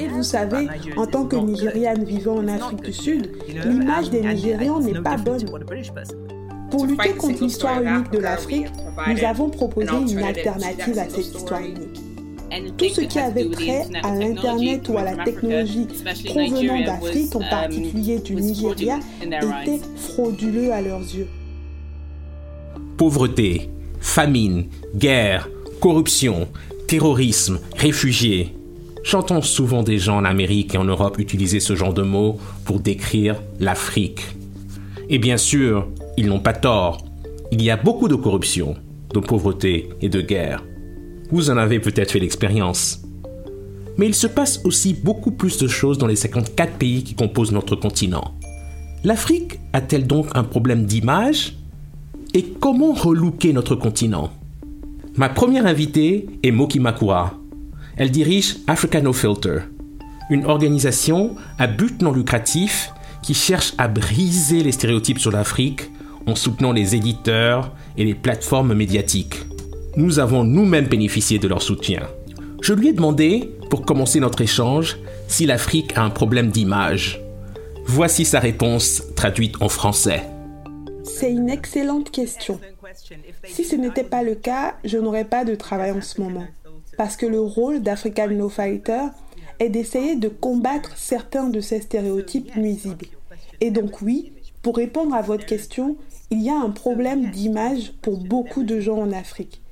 Et vous savez, en tant que Nigériane vivant en Afrique du Sud, l'image des Nigérians n'est pas bonne. Pour lutter contre l'histoire unique de l'Afrique, nous avons proposé une alternative à cette histoire unique. Tout ce qui avait trait à l'Internet ou à la technologie provenant d'Afrique, en particulier du Nigeria, était frauduleux à leurs yeux. Pauvreté, famine, guerre, corruption, terrorisme, réfugiés. J'entends souvent des gens en Amérique et en Europe utiliser ce genre de mots pour décrire l'Afrique. Et bien sûr, ils n'ont pas tort. Il y a beaucoup de corruption, de pauvreté et de guerre. Vous en avez peut-être fait l'expérience. Mais il se passe aussi beaucoup plus de choses dans les 54 pays qui composent notre continent. L'Afrique a-t-elle donc un problème d'image? Et comment relooker notre continent? Ma première invitée est Moki Makura. Elle dirige Africa No Filter, une organisation à but non lucratif qui cherche à briser les stéréotypes sur l'Afrique en soutenant les éditeurs et les plateformes médiatiques. Nous avons nous-mêmes bénéficié de leur soutien. Je lui ai demandé, pour commencer notre échange, si l'Afrique a un problème d'image. Voici sa réponse traduite en français. C'est une excellente question. Si ce n'était pas le cas, je n'aurais pas de travail en ce moment. Parce que le rôle d'African No Fighter est d'essayer de combattre certains de ces stéréotypes nuisibles. Et donc oui, pour répondre à votre question, il y a un problème d'image pour beaucoup de gens en Afrique.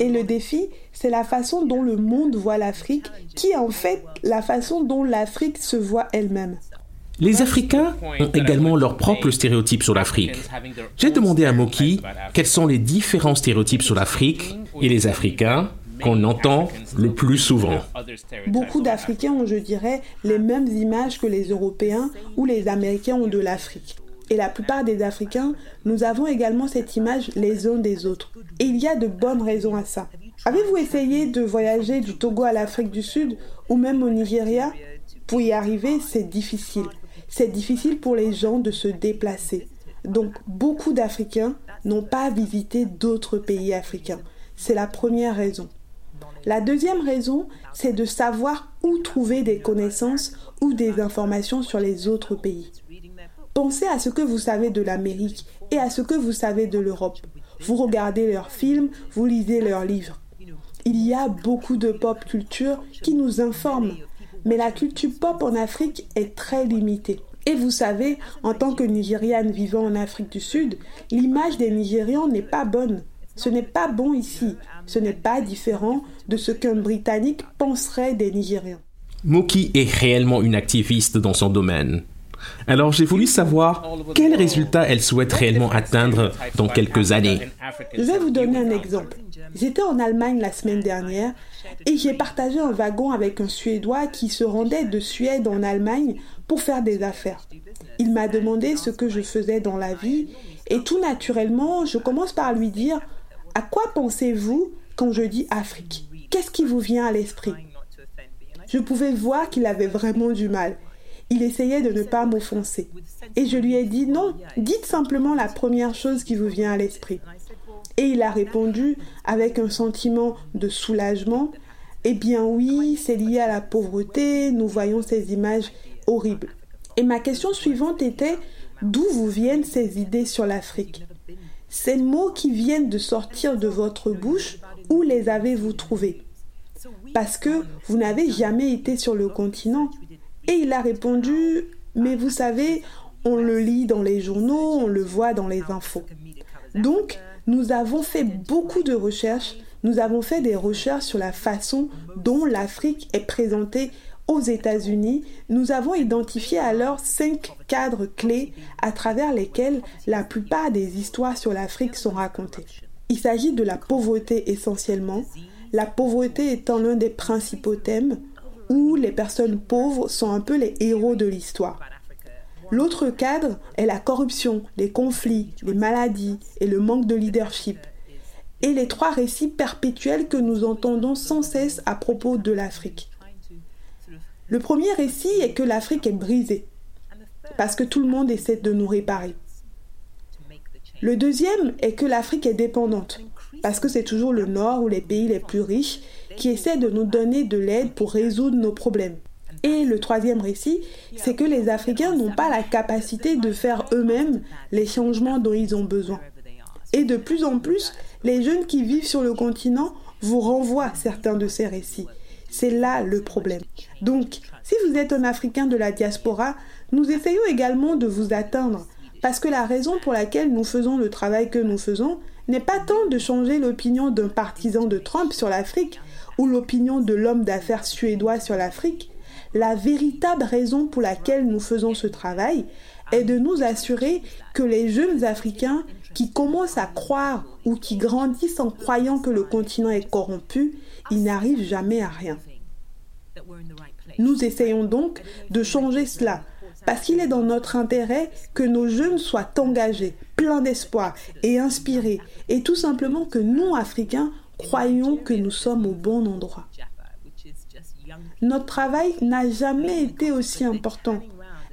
Et le défi, c'est la façon dont le monde voit l'Afrique, qui est en fait la façon dont l'Afrique se voit elle-même. Les Africains ont également leurs propres stéréotypes sur l'Afrique. J'ai demandé à Moki quels sont les différents stéréotypes sur l'Afrique et les Africains qu'on entend le plus souvent. Beaucoup d'Africains ont, je dirais, les mêmes images que les Européens ou les Américains ont de l'Afrique. Et la plupart des Africains, nous avons également cette image les uns des autres. Et il y a de bonnes raisons à ça. Avez-vous essayé de voyager du Togo à l'Afrique du Sud ou même au Nigeria? Pour y arriver, c'est difficile. C'est difficile pour les gens de se déplacer. Donc beaucoup d'Africains n'ont pas visité d'autres pays africains. C'est la première raison. La deuxième raison, c'est de savoir où trouver des connaissances ou des informations sur les autres pays. Pensez à ce que vous savez de l'Amérique et à ce que vous savez de l'Europe. Vous regardez leurs films, vous lisez leurs livres. Il y a beaucoup de pop culture qui nous informe, mais la culture pop en Afrique est très limitée. Et vous savez, en tant que Nigériane vivant en Afrique du Sud, l'image des Nigérians n'est pas bonne. Ce n'est pas bon ici. Ce n'est pas différent de ce qu'un Britannique penserait des Nigériens. Moki est réellement une activiste dans son domaine. Alors j'ai voulu savoir quels résultats elle souhaite réellement atteindre dans quelques années. Je vais vous donner un exemple. J'étais en Allemagne la semaine dernière et j'ai partagé un wagon avec un Suédois qui se rendait de Suède en Allemagne pour faire des affaires. Il m'a demandé ce que je faisais dans la vie et tout naturellement, je commence par lui dire À quoi pensez-vous quand je dis Afrique? Qu'est-ce qui vous vient à l'esprit? Je pouvais voir qu'il avait vraiment du mal il essayait de ne pas m'offenser. Et je lui ai dit non, dites simplement la première chose qui vous vient à l'esprit. Et il a répondu avec un sentiment de soulagement, eh bien oui, c'est lié à la pauvreté, nous voyons ces images horribles. Et ma question suivante était, d'où vous viennent ces idées sur l'Afrique? Ces mots qui viennent de sortir de votre bouche, où les avez-vous trouvés? Parce que vous n'avez jamais été sur le continent, et il a répondu, mais vous savez, on le lit dans les journaux, on le voit dans les infos. Donc, nous avons fait beaucoup de recherches, nous avons fait des recherches sur la façon dont l'Afrique est présentée aux États-Unis. Nous avons identifié alors cinq cadres clés à travers lesquels la plupart des histoires sur l'Afrique sont racontées. Il s'agit de la pauvreté essentiellement, la pauvreté étant l'un des principaux thèmes, où les personnes pauvres sont un peu les héros de l'histoire. L'autre cadre est la corruption, les conflits, les maladies et le manque de leadership. Et les trois récits perpétuels que nous entendons sans cesse à propos de l'Afrique. Le premier récit est que l'Afrique est brisée, parce que tout le monde essaie de nous réparer. Le deuxième est que l'Afrique est dépendante, parce que c'est toujours le Nord ou les pays les plus riches qui essaient de nous donner de l'aide pour résoudre nos problèmes. Et le troisième récit, c'est que les Africains n'ont pas la capacité de faire eux-mêmes les changements dont ils ont besoin. Et de plus en plus, les jeunes qui vivent sur le continent vous renvoient certains de ces récits. C'est là le problème. Donc, si vous êtes un Africain de la diaspora, nous essayons également de vous atteindre, parce que la raison pour laquelle nous faisons le travail que nous faisons n'est pas tant de changer l'opinion d'un partisan de Trump sur l'Afrique ou l'opinion de l'homme d'affaires suédois sur l'Afrique. La véritable raison pour laquelle nous faisons ce travail est de nous assurer que les jeunes Africains qui commencent à croire ou qui grandissent en croyant que le continent est corrompu, ils n'arrivent jamais à rien. Nous essayons donc de changer cela parce qu'il est dans notre intérêt que nos jeunes soient engagés, pleins d'espoir et inspirés, et tout simplement que nous, Africains, croyons que nous sommes au bon endroit. Notre travail n'a jamais été aussi important,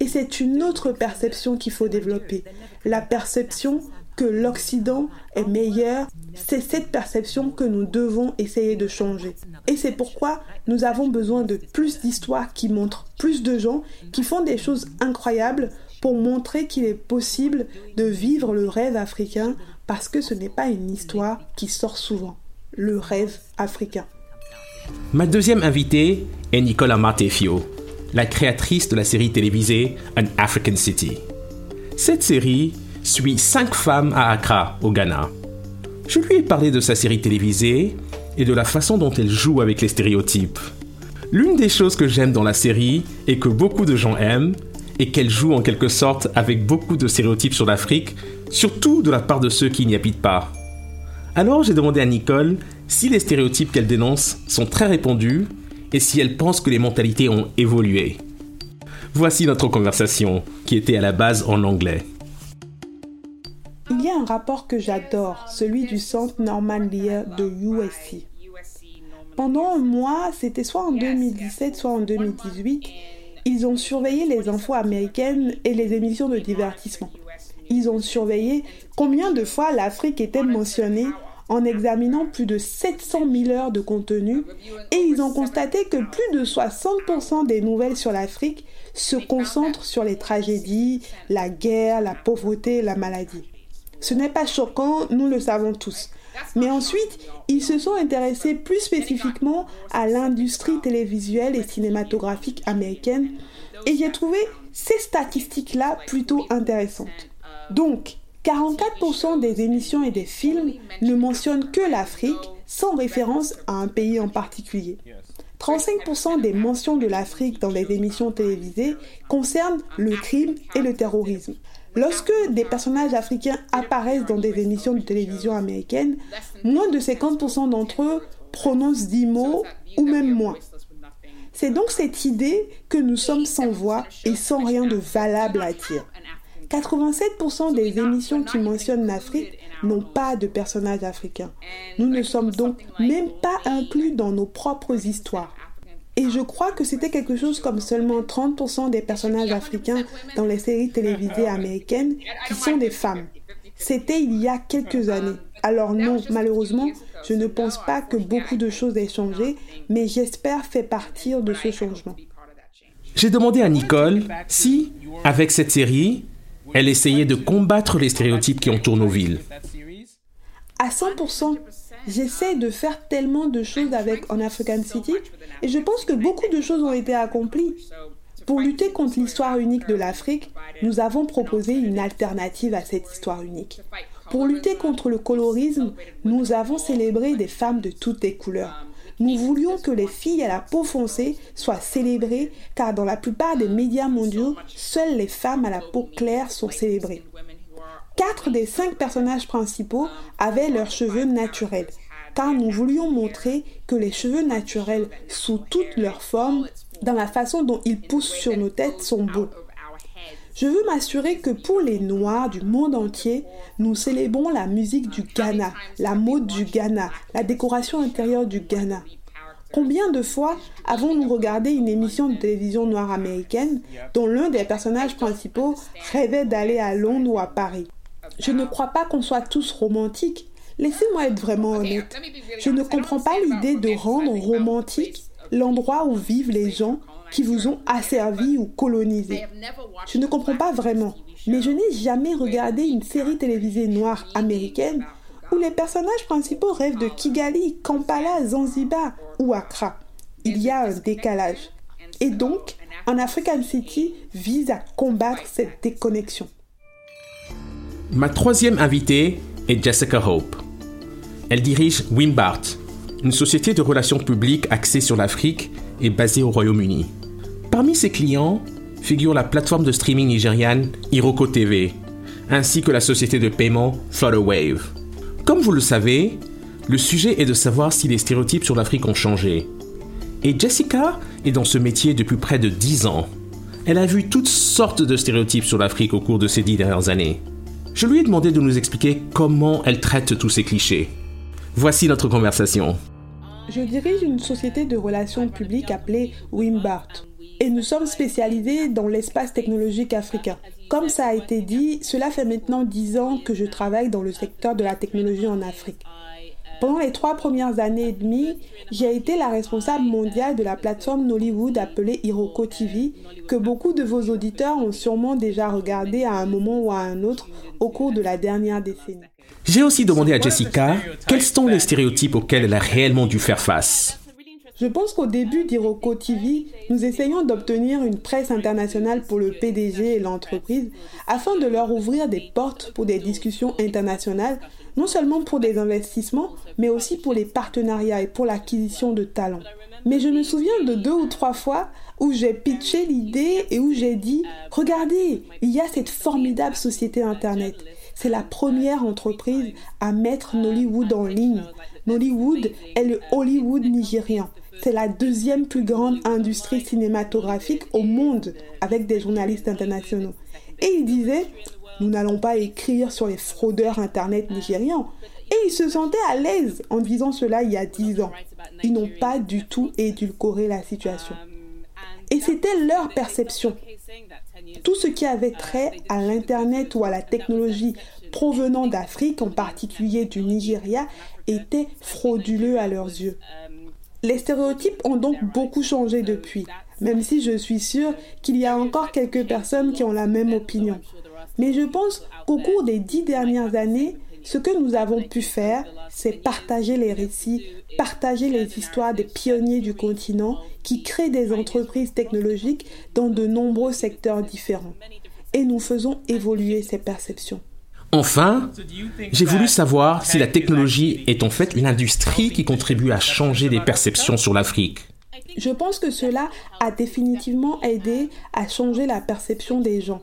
et c'est une autre perception qu'il faut développer, la perception que l'Occident est meilleur, c'est cette perception que nous devons essayer de changer. Et c'est pourquoi nous avons besoin de plus d'histoires qui montrent plus de gens qui font des choses incroyables pour montrer qu'il est possible de vivre le rêve africain parce que ce n'est pas une histoire qui sort souvent. Le rêve africain. Ma deuxième invitée est Nicola Martefio, la créatrice de la série télévisée An African City. Cette série suit cinq femmes à Accra, au Ghana. Je lui ai parlé de sa série télévisée et de la façon dont elle joue avec les stéréotypes. L'une des choses que j'aime dans la série et que beaucoup de gens aiment est qu'elle joue en quelque sorte avec beaucoup de stéréotypes sur l'Afrique, surtout de la part de ceux qui n'y habitent pas. Alors j'ai demandé à Nicole si les stéréotypes qu'elle dénonce sont très répandus et si elle pense que les mentalités ont évolué. Voici notre conversation qui était à la base en anglais. Il y a un rapport que j'adore, celui du centre Norman Lear de USC. Pendant un mois, c'était soit en 2017, soit en 2018, ils ont surveillé les infos américaines et les émissions de divertissement. Ils ont surveillé combien de fois l'Afrique était mentionnée en examinant plus de 700 000 heures de contenu et ils ont constaté que plus de 60% des nouvelles sur l'Afrique se concentrent sur les tragédies, la guerre, la pauvreté, la maladie. Ce n'est pas choquant, nous le savons tous. Mais ensuite, ils se sont intéressés plus spécifiquement à l'industrie télévisuelle et cinématographique américaine et j'ai trouvé ces statistiques-là plutôt intéressantes. Donc, 44% des émissions et des films ne mentionnent que l'Afrique sans référence à un pays en particulier. 35% des mentions de l'Afrique dans les émissions télévisées concernent le crime et le terrorisme. Lorsque des personnages africains apparaissent dans des émissions de télévision américaines, moins de 50% d'entre eux prononcent 10 mots ou même moins. C'est donc cette idée que nous sommes sans voix et sans rien de valable à dire. 87% des émissions qui mentionnent l'Afrique n'ont pas de personnages africains. Nous ne sommes donc même pas inclus dans nos propres histoires. Et je crois que c'était quelque chose comme seulement 30% des personnages africains dans les séries télévisées américaines qui sont des femmes. C'était il y a quelques années. Alors non, malheureusement, je ne pense pas que beaucoup de choses aient changé, mais j'espère faire partir de ce changement. J'ai demandé à Nicole si, avec cette série, elle essayait de combattre les stéréotypes qui entourent nos villes. À 100%, j'essaie de faire tellement de choses avec En African City et je pense que beaucoup de choses ont été accomplies. Pour lutter contre l'histoire unique de l'Afrique, nous avons proposé une alternative à cette histoire unique. Pour lutter contre le colorisme, nous avons célébré des femmes de toutes les couleurs. Nous voulions que les filles à la peau foncée soient célébrées car dans la plupart des médias mondiaux, seules les femmes à la peau claire sont célébrées. Quatre des cinq personnages principaux avaient leurs cheveux naturels car nous voulions montrer que les cheveux naturels, sous toutes leurs formes, dans la façon dont ils poussent sur nos têtes, sont beaux. Je veux m'assurer que pour les Noirs du monde entier, nous célébrons la musique du Ghana, la mode du Ghana, la décoration intérieure du Ghana. Combien de fois avons-nous regardé une émission de télévision noire américaine dont l'un des personnages principaux rêvait d'aller à Londres ou à Paris? Je ne crois pas qu'on soit tous romantiques. Laissez-moi être vraiment honnête. Je ne comprends pas l'idée de rendre romantique l'endroit où vivent les gens qui vous ont asservi ou colonisé. Je ne comprends pas vraiment, mais je n'ai jamais regardé une série télévisée noire américaine où les personnages principaux rêvent de Kigali, Kampala, Zanzibar ou Accra. Il y a un décalage. Et donc, en African City vise à combattre cette déconnexion. Ma troisième invitée est Jessica Hope. Elle dirige Wimbart, une société de relations publiques axée sur l'Afrique et basée au Royaume-Uni. Parmi ses clients figure la plateforme de streaming nigériane Iroko TV, ainsi que la société de paiement Flutterwave. Comme vous le savez, le sujet est de savoir si les stéréotypes sur l'Afrique ont changé. Et Jessica est dans ce métier depuis près de 10 ans. Elle a vu toutes sortes de stéréotypes sur l'Afrique au cours de ces dix dernières années. Je lui ai demandé de nous expliquer comment elle traite tous ces clichés. Voici notre conversation. Je dirige une société de relations publiques appelée Wimbart et nous sommes spécialisés dans l'espace technologique africain. Comme ça a été dit, cela fait maintenant dix ans que je travaille dans le secteur de la technologie en Afrique. Pendant les trois premières années et demie, j'ai été la responsable mondiale de la plateforme Nollywood appelée Hiroko TV, que beaucoup de vos auditeurs ont sûrement déjà regardé à un moment ou à un autre au cours de la dernière décennie. J'ai aussi demandé à Jessica quels sont les stéréotypes auxquels elle a réellement dû faire face? Je pense qu'au début d'Iroko TV, nous essayons d'obtenir une presse internationale pour le PDG et l'entreprise afin de leur ouvrir des portes pour des discussions internationales, non seulement pour des investissements, mais aussi pour les partenariats et pour l'acquisition de talents. Mais je me souviens de deux ou trois fois où j'ai pitché l'idée et où j'ai dit, regardez, il y a cette formidable société Internet. C'est la première entreprise à mettre Nollywood en ligne. Nollywood est le Hollywood nigérian. C'est la deuxième plus grande industrie cinématographique au monde avec des journalistes internationaux. Et il disait, nous n'allons pas écrire sur les fraudeurs Internet nigérians. Et ils se sentaient à l'aise en disant cela il y a dix ans. Ils n'ont pas du tout édulcoré la situation. Et c'était leur perception. Tout ce qui avait trait à l'Internet ou à la technologie provenant d'Afrique, en particulier du Nigeria, était frauduleux à leurs yeux. Les stéréotypes ont donc beaucoup changé depuis, même si je suis sûre qu'il y a encore quelques personnes qui ont la même opinion. Mais je pense qu'au cours des dix dernières années, ce que nous avons pu faire, c'est partager les récits, partager les histoires des pionniers du continent qui créent des entreprises technologiques dans de nombreux secteurs différents. Et nous faisons évoluer ces perceptions. Enfin, j'ai voulu savoir si la technologie est en fait l'industrie qui contribue à changer les perceptions sur l'Afrique. Je pense que cela a définitivement aidé à changer la perception des gens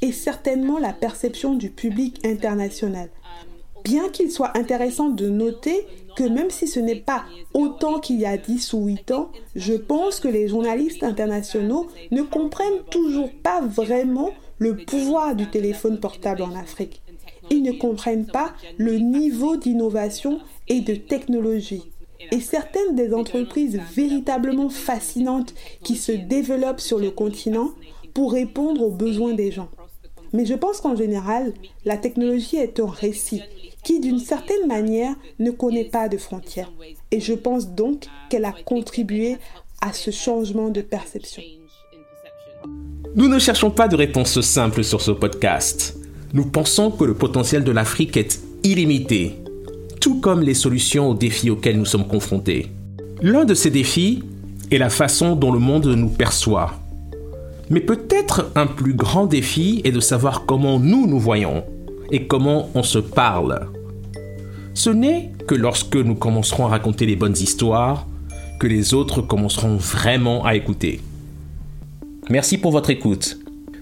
et certainement la perception du public international. Bien qu'il soit intéressant de noter que même si ce n'est pas autant qu'il y a 10 ou 8 ans, je pense que les journalistes internationaux ne comprennent toujours pas vraiment le pouvoir du téléphone portable en Afrique ils ne comprennent pas le niveau d'innovation et de technologie. Et certaines des entreprises véritablement fascinantes qui se développent sur le continent pour répondre aux besoins des gens. Mais je pense qu'en général, la technologie est un récit qui, d'une certaine manière, ne connaît pas de frontières. Et je pense donc qu'elle a contribué à ce changement de perception. Nous ne cherchons pas de réponse simple sur ce podcast. Nous pensons que le potentiel de l'Afrique est illimité, tout comme les solutions aux défis auxquels nous sommes confrontés. L'un de ces défis est la façon dont le monde nous perçoit. Mais peut-être un plus grand défi est de savoir comment nous nous voyons et comment on se parle. Ce n'est que lorsque nous commencerons à raconter les bonnes histoires que les autres commenceront vraiment à écouter. Merci pour votre écoute.